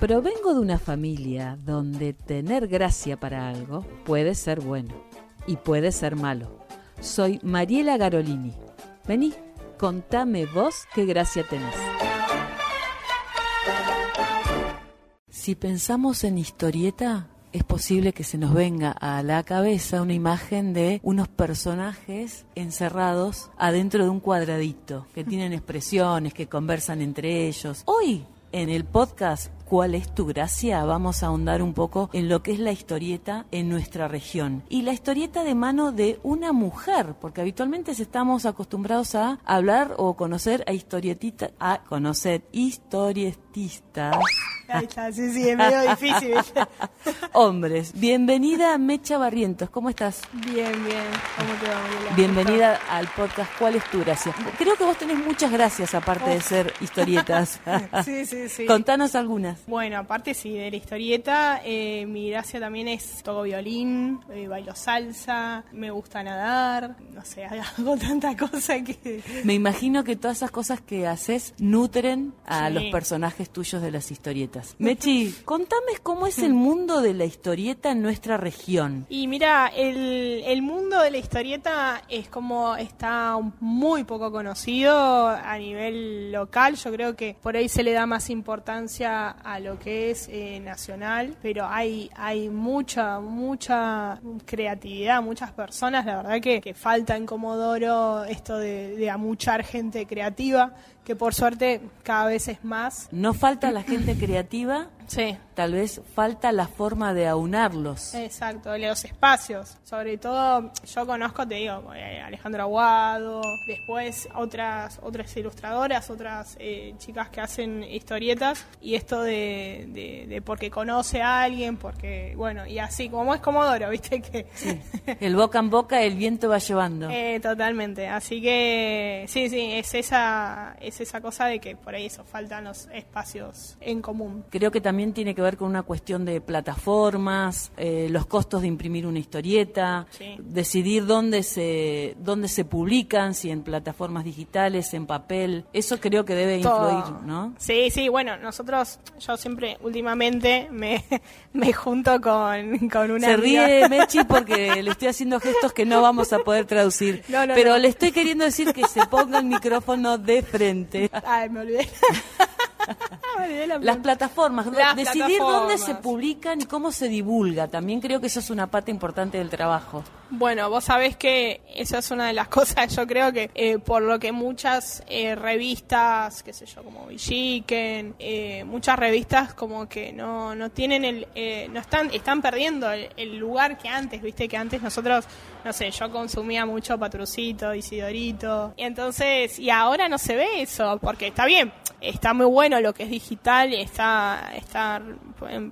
Provengo de una familia donde tener gracia para algo puede ser bueno y puede ser malo. Soy Mariela Garolini. Vení, contame vos qué gracia tenés. Si pensamos en historieta, es posible que se nos venga a la cabeza una imagen de unos personajes encerrados adentro de un cuadradito, que tienen expresiones, que conversan entre ellos. Hoy, en el podcast ¿Cuál es tu gracia? Vamos a ahondar un poco en lo que es la historieta en nuestra región. Y la historieta de mano de una mujer, porque habitualmente estamos acostumbrados a hablar o conocer a historietitas, a conocer Ahí está, sí, sí, es medio difícil. Hombres, bienvenida Mecha Barrientos, ¿cómo estás? Bien, bien, ¿cómo te va, Mariela? Bienvenida al podcast ¿Cuál es tu gracia? Creo que vos tenés muchas gracias aparte de ser historietas. Sí, sí, sí. Contanos algunas. Bueno, aparte sí, de la historieta, eh, mi gracia también es toco violín, eh, bailo salsa, me gusta nadar, no sé, hago tanta cosa que... Me imagino que todas esas cosas que haces nutren a Sí. los personajes tuyos de las historietas. Mechi, contame cómo es el mundo de la historieta en nuestra región. Y mira, el, el mundo de la historieta es como está muy poco conocido a nivel local. Yo creo que por ahí se le da más importancia a lo que es eh, nacional, pero hay, hay mucha, mucha creatividad, muchas personas. La verdad que, que falta en Comodoro esto de, de amuchar gente creativa, que por suerte cada vez es más. No falta la gente creativa, Sí. Tal vez falta la forma de aunarlos. Exacto, los espacios. Sobre todo, yo conozco, te digo, eh, Alejandro Aguado, después otras otras ilustradoras, otras eh, chicas que hacen historietas, y esto de, de, de porque conoce a alguien, porque, bueno, y así, como es Comodoro, viste que... El boca en boca, el viento va llevando. Eh, totalmente, así que sí, sí, es esa, es esa cosa de que por ahí eso, faltan los espacios en común. Creo que también tiene que ver con una cuestión de plataformas, eh, los costos de imprimir una historieta, Sí. decidir dónde se dónde se publican, si en plataformas digitales, en papel. Eso creo que debe Todo. influir, ¿no? Sí, sí, bueno, nosotros, yo siempre, últimamente, me, me junto con, con una Se amiga. ríe Mechi porque le estoy haciendo gestos que no vamos a poder traducir. No, no, pero no. le estoy queriendo decir que se ponga el micrófono de frente. Ay, me olvidé. la Las plataformas, Las decidir dónde se publican y cómo se divulga. También creo que eso es una pata importante del trabajo. Bueno, vos sabés que esa es una de las cosas, yo creo que eh, por lo que muchas eh, revistas, qué sé yo, como Villiquen, eh, muchas revistas como que no, no tienen el, eh, no están, están perdiendo el, lugar que antes, viste que antes nosotros, no sé, yo consumía mucho Patrucito, Isidorito, y entonces, y ahora no se ve eso, porque está bien, está muy bueno lo que es digital, está, está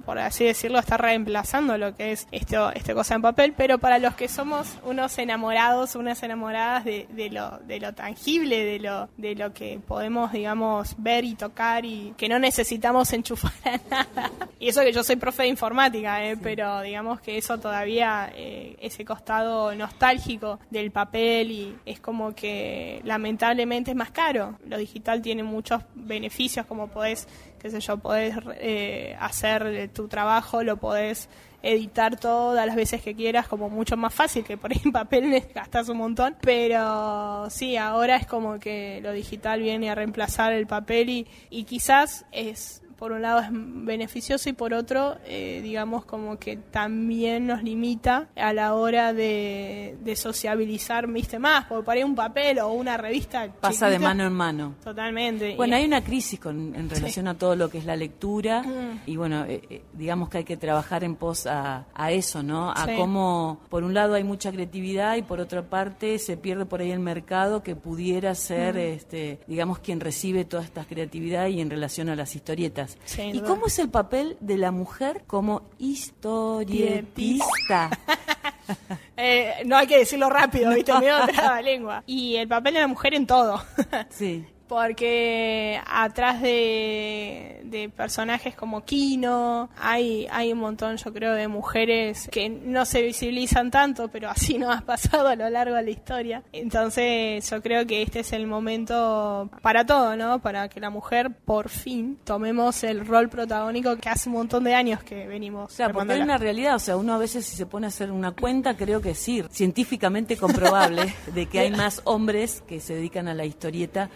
por así decirlo, está reemplazando lo que es esto, este cosa en papel, pero para los que somos unos enamorados, unas enamoradas de, de lo, de lo tangible, de lo, de lo que podemos, digamos, ver y tocar y que no necesitamos enchufar a nada. Y eso que yo soy profe de informática, eh, pero digamos que eso todavía, eh, ese costado nostálgico del papel y es como que lamentablemente es más caro. Lo digital tiene muchos beneficios como podés qué sé yo, podés eh, hacer tu trabajo, lo podés editar todas las veces que quieras, como mucho más fácil que por ahí en papel gastas un montón. Pero sí, ahora es como que lo digital viene a reemplazar el papel y, y quizás es por un lado es beneficioso y por otro, eh, digamos, como que también nos limita a la hora de, de sociabilizar, viste, más, porque por ahí un papel o una revista. Pasa de mano en mano. Totalmente. Bueno, hay una crisis con, en relación a todo lo que es la lectura Mm. y bueno, eh, eh, digamos que hay que trabajar en pos a, a eso, ¿no? A Sí. cómo, por un lado hay mucha creatividad y por otra parte se pierde por ahí el mercado que pudiera ser, Mm. este, digamos, quien recibe toda esta creatividad y en relación a las historietas. ¿Y cómo es el papel de la mujer como historietista? Eh, no hay que decirlo rápido, ¿viste? Medio lengua. Y el papel de la mujer en todo. sí. porque atrás de, de personajes como Kino hay, hay un montón, yo creo, de mujeres que no se visibilizan tanto, pero así no ha pasado a lo largo de la historia. Entonces yo creo que este es el momento para todo, ¿no? Para que la mujer por fin tomemos el rol protagónico que hace un montón de años que venimos. Claro, porque hay una realidad, o sea, uno a veces si se pone a hacer una cuenta, creo que sí, científicamente comprobable de que hay más hombres que se dedican a la historieta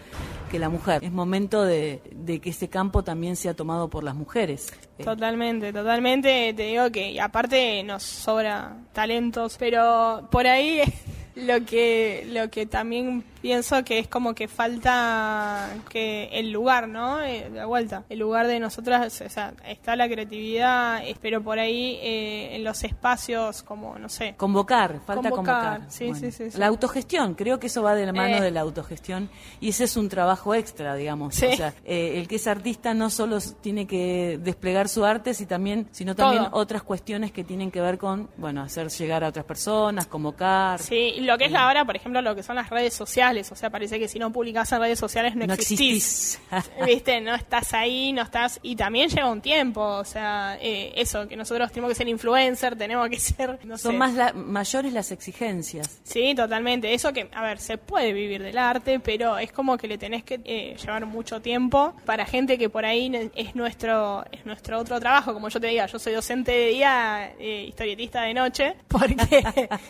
que la mujer. Es momento de, que ese campo también sea tomado por las mujeres. Totalmente, totalmente. Te digo que aparte nos sobra talentos, pero por ahí lo que lo que también pienso que es como que falta que el lugar, ¿no? Eh, de vuelta, el lugar de nosotras, o sea, está la creatividad, pero por ahí eh, en los espacios como, no sé. Convocar, falta convocar. Sí, sí, sí, La autogestión, creo que eso va de la mano Eh. de la autogestión y ese es un trabajo extra, digamos. Sí. O sea, eh, el que es artista no solo tiene que desplegar su arte, sino también, sino también Todo. otras cuestiones que tienen que ver con, bueno, hacer llegar a otras personas, convocar. Sí, y lo que es ahora, por ejemplo, lo que son las redes sociales, o sea, parece que si no publicas en redes sociales no, No existís. existís. Viste, no estás ahí, no estás. Y también lleva un tiempo, o sea, eh, eso, que nosotros tenemos que ser influencer, tenemos que ser. No Son sé. más la- mayores las exigencias. Sí, totalmente. Eso que, a ver, se puede vivir del arte, pero es como que le tenés que eh, llevar mucho tiempo para gente que por ahí es nuestro es nuestro otro trabajo. Como yo te diga, yo soy docente de día, eh, historietista de noche, porque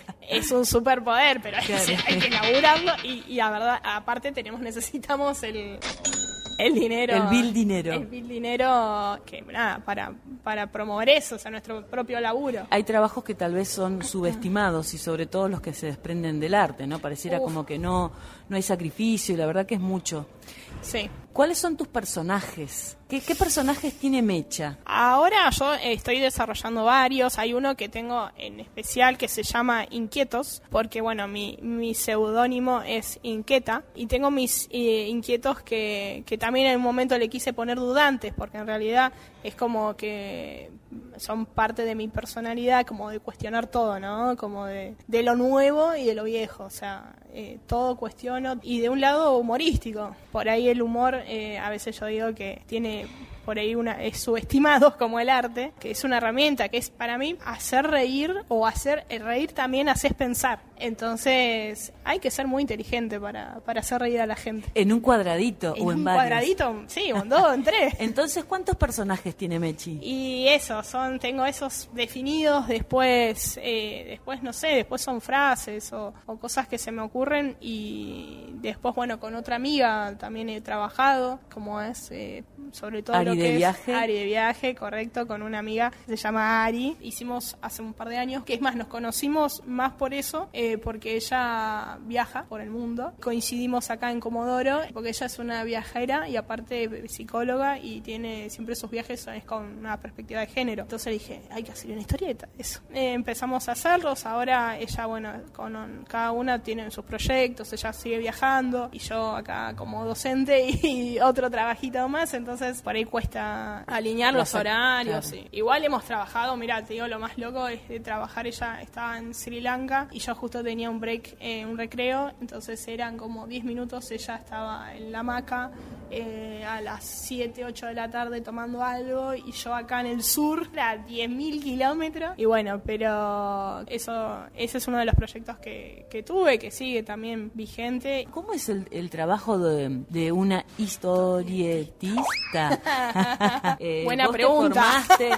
es un superpoder, pero hay, que- Claro. hay que laburarlo y, y la verdad, aparte tenemos necesitamos el el dinero. El bill dinero. El bill dinero, que nada, para, para promover eso, o sea, nuestro propio laburo. Hay trabajos que tal vez son subestimados y sobre todo los que se desprenden del arte, ¿no? Pareciera Uf. como que no, no hay sacrificio y la verdad que es mucho. Sí. ¿Cuáles son tus personajes? ¿Qué, qué personajes tiene Mecha? Ahora yo estoy desarrollando varios. Hay uno que tengo en especial que se llama Inquietos, porque bueno, mi, mi seudónimo es Inquieta. Y tengo mis eh, inquietos que, que también en un momento le quise poner dudantes, porque en realidad es como que son parte de mi personalidad, como de cuestionar todo, ¿no? Como de, de lo nuevo y de lo viejo. O sea, eh, todo cuestiono. Y de un lado humorístico. Por ahí el humor, eh, a veces yo digo que tiene por ahí una es subestimado como el arte, que es una herramienta que es para mí hacer reír o hacer el reír también haces pensar. Entonces, hay que ser muy inteligente para, para hacer reír a la gente. ¿En un cuadradito En o en un varios? cuadradito, sí, en dos, en tres. Entonces, ¿cuántos personajes tiene Mechi? Y eso, son, tengo esos definidos, después, eh, después no sé, después son frases o, o cosas que se me ocurren y después, bueno, con otra amiga también he trabajado, como es, eh, sobre todo lo de que es viaje. Ari de viaje, correcto, con una amiga que se llama Ari, hicimos hace un par de años, que es más, nos conocimos más por eso, eh, porque ella viaja por el mundo, coincidimos acá en Comodoro, porque ella es una viajera y aparte psicóloga y tiene siempre sus viajes es con una perspectiva de género. Entonces dije, hay que hacer una historieta, eso. Eh, empezamos a hacerlos, ahora ella, bueno, con cada una tiene sus proyectos, ella sigue viajando y yo acá como docente y, otro trabajito más, entonces por ahí cuesta alinear los horarios. sí. Igual hemos trabajado, mira, te digo, lo más loco es de trabajar, ella estaba en Sri Lanka y yo justo tenía un break, eh, un recreo, entonces eran como 10 minutos, ella estaba en la hamaca eh, a las 7, 8 de la tarde tomando algo y yo acá en el sur a 10.000 kilómetros. Y bueno, pero eso ese es uno de los proyectos que, que tuve, que sigue también vigente. ¿Cómo es el, el trabajo de, de una historietista? Eh, Buena vos te pregunta. formaste,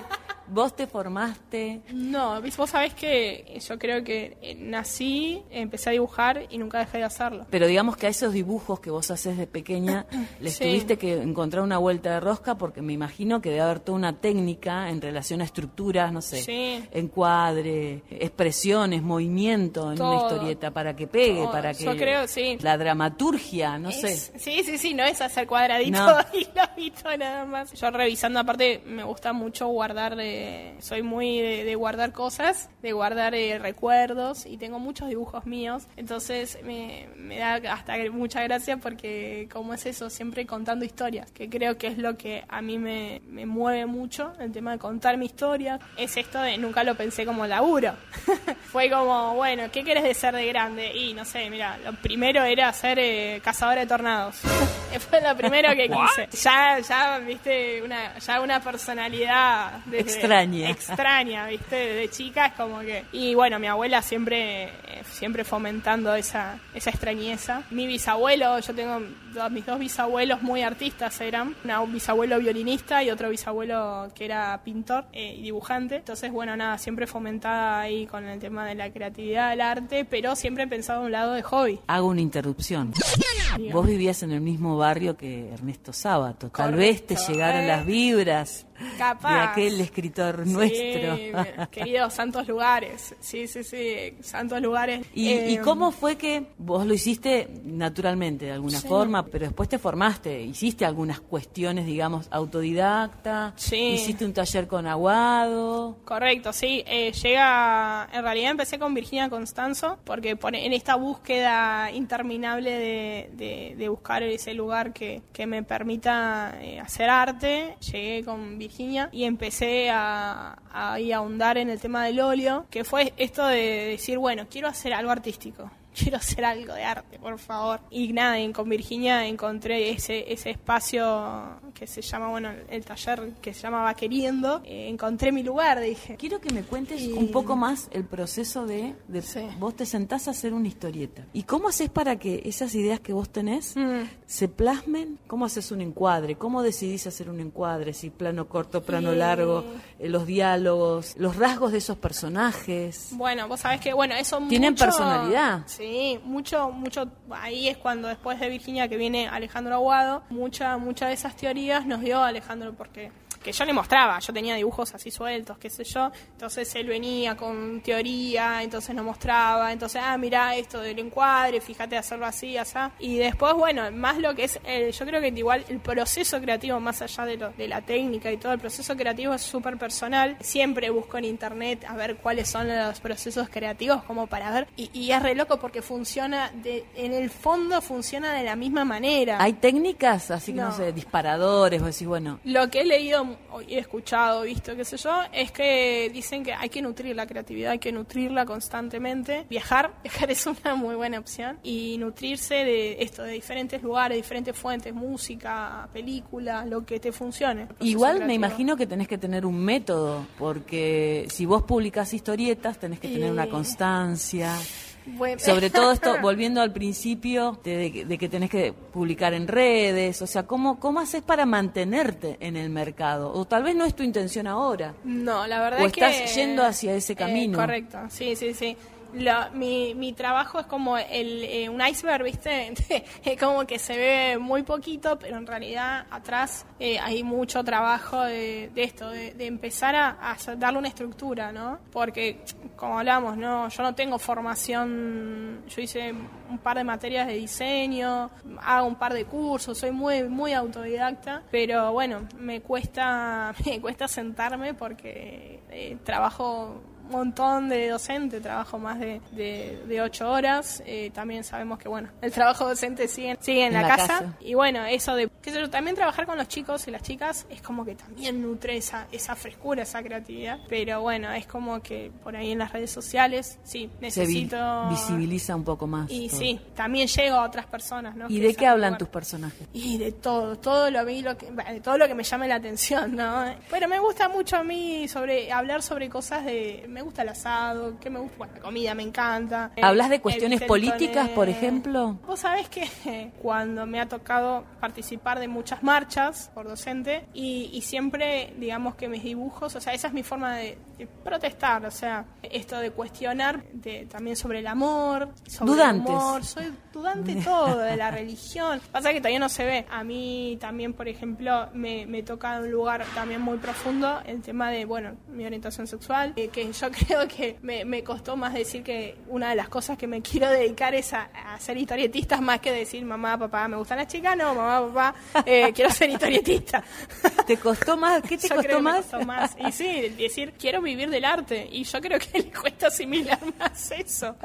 vos te formaste. No, vos sabés que yo creo que eh, nací, empecé a dibujar y nunca dejé de hacerlo. Pero digamos que a esos dibujos que vos haces de pequeña les Sí. tuviste que encontrar una vuelta de rosca porque me imagino que debe haber toda una técnica en relación a estructuras, no sé, Sí. encuadre, expresiones, movimiento en una historieta para que pegue, Todo. para que Yo creo, sí. la dramaturgia, no sé. Sí, sí, sí, no es hacer cuadradito No. y lo visto nada más. Yo revisando, aparte, me gusta mucho guardar eh, eh, soy muy de, guardar cosas, de guardar eh, recuerdos y tengo muchos dibujos míos. Entonces me, me da hasta mucha gracia porque como es eso, siempre contando historias, que creo que es lo que a mí me, me mueve mucho, el tema de contar mi historia. Es esto de nunca lo pensé como laburo. Fue como, bueno, ¿qué quieres de ser de grande? Y no sé, mira, lo primero era ser eh, cazadora de tornados. Fue lo primero que quise. Ya, ya, viste, una, ya una personalidad extraña. Extraña, viste, de chica es como que. Y bueno, mi abuela siempre, siempre fomentando esa, esa extrañeza. Mi bisabuelo, yo tengo mis dos bisabuelos muy artistas eran, un bisabuelo violinista y otro bisabuelo que era pintor eh, y dibujante. Entonces, bueno, nada, siempre fomentada ahí con el tema de la creatividad, del arte, pero siempre he pensado a un lado de hobby. Hago una interrupción. Vos vivías en el mismo barrio que Ernesto Sábato. Tal vez te llegaron las vibras de aquel escritor nuestro. queridos santos lugares. Sí, sí, sí, santos lugares. ¿Y, eh, cómo fue que vos lo hiciste naturalmente, de alguna forma, pero después te formaste, hiciste algunas cuestiones, digamos, autodidacta? Sí. Hiciste un taller con Aguado. Correcto, sí. Eh, llega, en realidad empecé con Virginia Constanzo, porque en esta búsqueda interminable de, de, buscar ese lugar que, que me permita eh, hacer arte, llegué con Virginia y empecé a, a, a ahondar en el tema del óleo, que fue esto de decir, bueno, quiero hacer algo artístico quiero hacer algo de arte, por favor. Y nada, con Virginia encontré ese, ese espacio que se llama, bueno, el taller que se llamaba Queriendo. Eh, encontré mi lugar, dije. Quiero que me cuentes un poco más el proceso de, vos te sentás a hacer una historieta. ¿Y cómo haces para que esas ideas que vos tenés mm. se plasmen? ¿Cómo haces un encuadre? ¿Cómo decidís hacer un encuadre? Si plano corto, plano largo, eh, los diálogos, los rasgos de esos personajes. Bueno, vos sabés que, bueno, eso Tienen personalidad. Sí, mucho, mucho, ahí es cuando después de Virginia que viene Alejandro Aguado, mucha, muchas de esas teorías nos dio Alejandro porque que yo le mostraba, yo tenía dibujos así sueltos, qué sé yo, entonces él venía con teoría, entonces nos mostraba, entonces, ah, mira esto del encuadre, fíjate hacerlo así, así, y después, bueno, más lo que es, yo creo que igual el proceso creativo, más allá de, lo, de la técnica y todo, el proceso creativo es súper personal, siempre busco en internet a ver cuáles son los procesos creativos como para ver, y, y es re loco porque funciona, de, en el fondo funciona de la misma manera. ¿Hay técnicas, así que no, sé, disparadores, o decir, bueno? Lo que he leído he escuchado, visto, qué sé yo, es que dicen que hay que nutrir la creatividad, hay que nutrirla constantemente. Viajar, viajar es una muy buena opción. Y nutrirse de esto, de diferentes lugares, diferentes fuentes, música, películas, lo que te funcione. Igual me imagino que tenés que tener un método, porque si vos publicás historietas, tenés que tener una constancia. Sobre todo esto, volviendo al principio de, que tenés que publicar en redes, o sea, ¿cómo, ¿cómo haces para mantenerte en el mercado? O tal vez no es tu intención ahora. No, la verdad o es que... estás yendo hacia ese eh, camino. correcto, sí, sí, sí mi, mi trabajo es como el, eh, un iceberg, ¿viste? es como que se ve muy poquito, pero en realidad atrás eh, hay mucho trabajo de, esto, de, empezar a, darle una estructura, ¿no? Porque, como hablamos, ¿no? Yo no tengo formación, yo hice un par de materias de diseño, hago un par de cursos, soy muy, muy autodidacta, pero bueno, me cuesta, me cuesta sentarme porque eh, trabajo montón de docente, trabajo más de, de, ocho horas. Eh, también sabemos que, bueno, el trabajo docente sigue, sigue en, la, casa. Y bueno, eso de, qué sé yo, también trabajar con los chicos y las chicas es como que también nutre esa, esa frescura, esa creatividad. Pero bueno, es como que por ahí en las redes sociales, sí, necesito... Se visibiliza un poco más. Y sí, también llego a otras personas, ¿no? ¿Y de qué hablan tus personajes? Y de todo, todo lo, lo que, de todo lo que me llame la atención, ¿no? Pero me gusta mucho a mí sobre hablar sobre cosas de me gusta el asado, que me gusta, bueno, la comida me encanta. ¿Hablas de cuestiones políticas, por ejemplo? Vos sabés que cuando me ha tocado participar de muchas marchas por docente y, siempre, digamos que mis dibujos, o sea, esa es mi forma de, eh, protestar, o sea, esto de cuestionar de, también sobre el amor, sobre Dudantes. el humor, soy dudante todo, de la religión. Pasa que todavía no se ve. A mí también, por ejemplo, me, me toca un lugar también muy profundo el tema de, bueno, mi orientación sexual, eh, que yo creo que me, me costó más decir que una de las cosas que me quiero dedicar es a, a ser historietista más que decir mamá, papá, me gustan las chicas, no, mamá, papá, eh, quiero ser historietista. ¿Te costó más? ¿Qué te Yo costó creo que me más? costó más. Y sí, decir, quiero vivir del arte. Y yo creo que le cuesta asimilar más eso.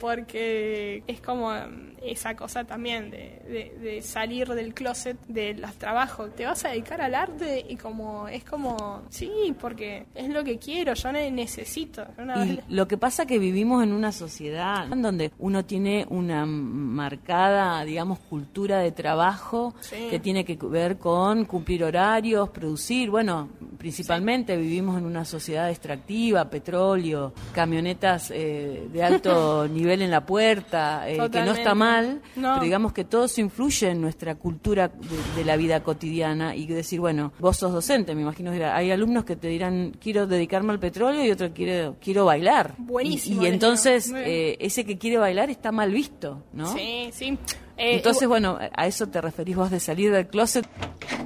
Porque es como mm, esa cosa también de, de- de salir del closet de los trabajos. Te vas a dedicar al arte y como es como, sí, porque es lo que quiero, yo ne- necesito. Una Y lo que pasa que vivimos en una sociedad donde uno tiene una marcada, digamos, cultura de trabajo Sí. que tiene que ver con cumplir horarios, producir. Bueno, principalmente vivimos en una sociedad extractiva, petróleo, camionetas eh, de alto nivel en la puerta, eh, que no está mal, No. pero digamos que todo eso influye en nuestra cultura de, de la vida cotidiana y decir, bueno, vos sos docente, me imagino que hay alumnos que te dirán, quiero dedicarme al petróleo y otro quiero, quiero bailar. Buenísimo, Y, y entonces eh, ese que quiere bailar está mal visto, ¿no? Sí, sí. Eh, Entonces, bueno, a eso te referís vos de salir del closet,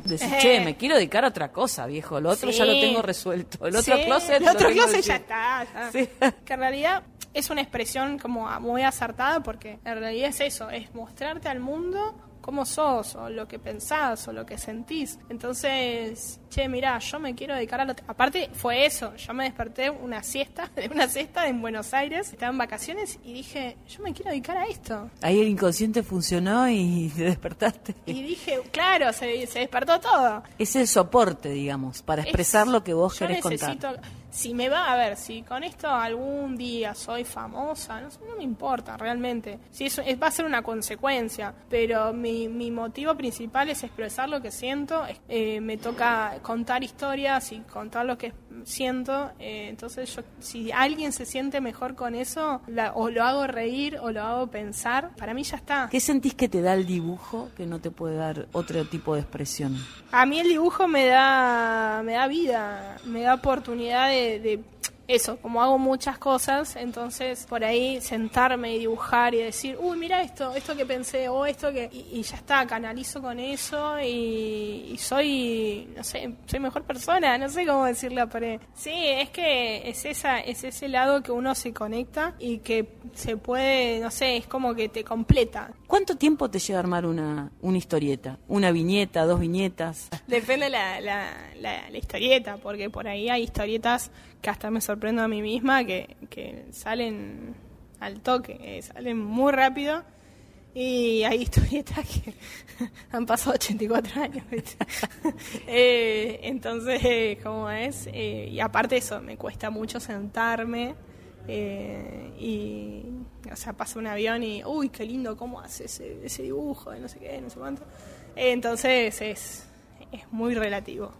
decir, Eh. che, me quiero dedicar a otra cosa, viejo, lo otro ya lo tengo resuelto, el otro Sí, closet el otro closet ya hecho". está. Sí. Que en realidad es una expresión como muy acertada porque en realidad es eso, es mostrarte al mundo cómo sos o lo que pensás o lo que sentís. Entonces, che, mirá, yo me quiero dedicar a lo... Aparte fue eso, yo me desperté una siesta, de una siesta en Buenos Aires, estaba en vacaciones y dije, yo me quiero dedicar a esto. Ahí el inconsciente funcionó y te despertaste. Y dije, claro, se, se despertó todo. Es el soporte, digamos, para expresar Es- lo que vos yo querés necesito, contar. Si me va a ver, si con esto algún día soy famosa, no, no me importa realmente. Si eso es- va a ser una consecuencia, pero mi, mi motivo principal es expresar lo que siento. es- eh, me toca contar historias y contar lo que siento. eh, entonces, yo, si alguien se siente mejor con eso, la- o lo hago reír o lo hago pensar, para mí ya está. ¿Qué sentís que te da el dibujo que no te puede dar otro tipo de expresión? A mí el dibujo me da, me da vida, me da oportunidad de, de eso, como hago muchas cosas, entonces por ahí sentarme y dibujar y decir, uy, mira esto, esto que pensé, o esto que... Y, y ya está, canalizo con eso y, y soy, no sé, soy mejor persona, no sé cómo decirlo, pero sí, es que es, esa, es ese lado que uno se conecta y que se puede, no sé, es como que te completa. ¿Cuánto tiempo te lleva armar una, una historieta? ¿Una viñeta, dos viñetas? Depende la, la, la, la historieta, porque por ahí hay historietas que hasta me sorprendo a mí misma que, que salen al toque, eh, salen muy rápido. Y hay historietas que han pasado 84 años. Eh, entonces, ¿cómo es? Eh, y aparte eso, me cuesta mucho sentarme eh, y, o sea, pasa un avión y, uy, qué lindo, cómo hace ese, ese dibujo, de no sé qué, no sé cuánto. Eh, entonces es, es muy relativo.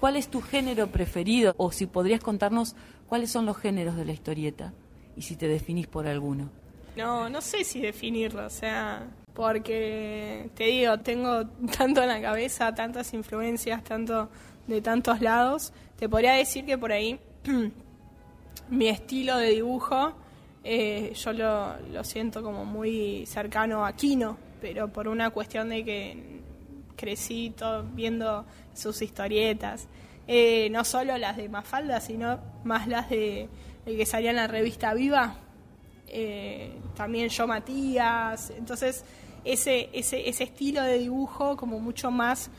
¿Cuál es tu género preferido? O si podrías contarnos cuáles son los géneros de la historieta y si te definís por alguno. No, no sé si definirlo, o sea, porque te digo, tengo tanto en la cabeza, tantas influencias, tanto de tantos lados. Te podría decir que por ahí mi estilo de dibujo eh, yo lo, lo siento como muy cercano a Kino, pero por una cuestión de que crecí todo viendo sus historietas. Eh, no solo las de Mafalda, sino más las de el que salía en la revista Viva. Eh, también yo Matías. Entonces, ese, ese, ese estilo de dibujo como mucho más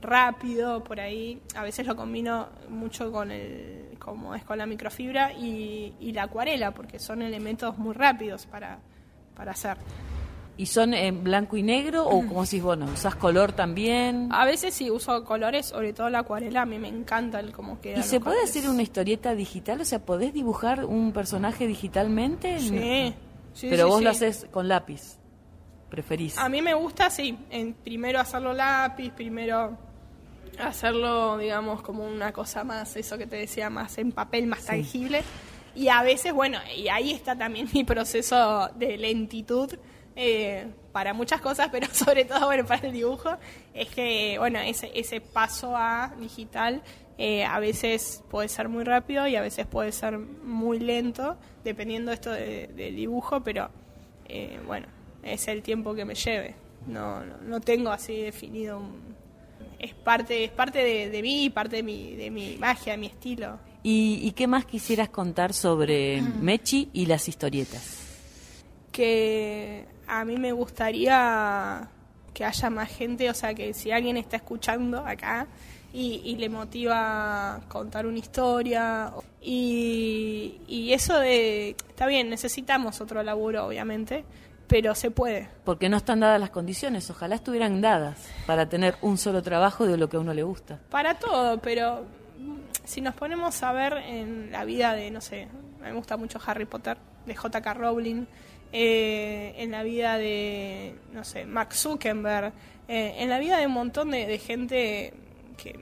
rápido por ahí. A veces lo combino mucho con el, como es con la microfibra y, y la acuarela, porque son elementos muy rápidos para, para hacer. ¿Y son en blanco y negro o como decís, bueno, usás color también? A veces sí uso colores, sobre todo la acuarela, a mí me encanta el cómo queda. ¿Y se puede hacer una historieta digital? O sea, ¿podés dibujar un personaje digitalmente? Sí, sí, Pero sí, vos sí. lo haces con lápiz. ¿Preferís? A mí me gusta, sí, en, primero hacerlo lápiz, primero hacerlo, digamos, como una cosa más, eso que te decía, más en papel, más tangible. Y a veces, bueno, y ahí está también mi proceso de lentitud eh, para muchas cosas, pero sobre todo, bueno, para el dibujo, es que, bueno, ese, ese paso a digital Eh, a veces puede ser muy rápido y a veces puede ser muy lento, dependiendo esto del dibujo, pero eh, bueno, es el tiempo que me lleve. No, no, tengo así definido es parte es parte de, mí parte de mi de mi magia de mi estilo ¿Y, ¿Y, qué más quisieras contar sobre Mechi y las historietas que a mí me gustaría que haya más gente, o sea, que si alguien está escuchando acá y, le motiva contar una historia y, y eso de, está bien, necesitamos otro laburo, obviamente, pero se puede. Porque no están dadas las condiciones, ojalá estuvieran dadas para tener un solo trabajo de lo que a uno le gusta. Para todo, pero si nos ponemos a ver en la vida de, no sé, me gusta mucho Harry Potter, de J.K. Rowling, eh, en la vida de, no sé, Mark Zuckerberg, eh, en la vida de un montón de, gente que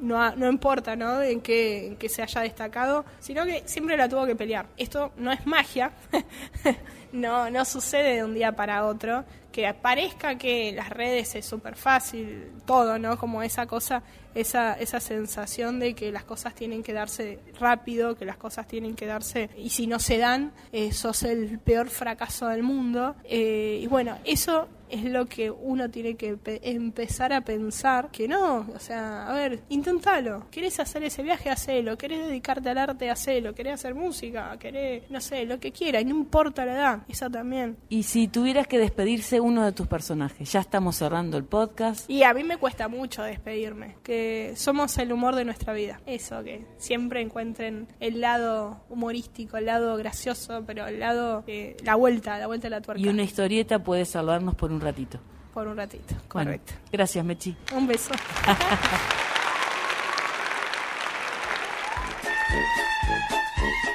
no, no importa ¿no? En, qué, en se haya destacado, sino que siempre la tuvo que pelear. Esto no es magia, no, no sucede de un día para otro, que parezca que las redes es súper fácil, todo, ¿no? Como esa cosa, esa, esa sensación de que las cosas tienen que darse rápido, que las cosas tienen que darse, y si no se dan, eh, sos el peor fracaso del mundo. Eh, y bueno, eso es lo que uno tiene que empezar a pensar que no, o sea, a ver, inténtalo. ¿Querés hacer ese viaje? Hacelo. ¿Querés dedicarte al arte? Hacelo. ¿Querés hacer música? ¿Querés, no sé, lo que quiera? Y no importa la edad, eso también. Y si tuvieras que despedirse uno de tus personajes, ya estamos cerrando el podcast. Y a mí me cuesta mucho despedirme, que somos el humor de nuestra vida. Eso, que siempre encuentren el lado humorístico, el lado gracioso, pero el lado, eh, la vuelta, la vuelta de la tuerca. Y una historieta puede salvarnos por un ratito. Por un ratito, correcto. gracias, Mechi. Un beso.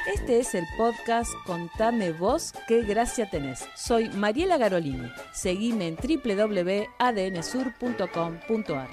Este es el podcast Contame vos qué gracia tenés. Soy Mariela Garolini. Seguime en www.adnsur.com.ar.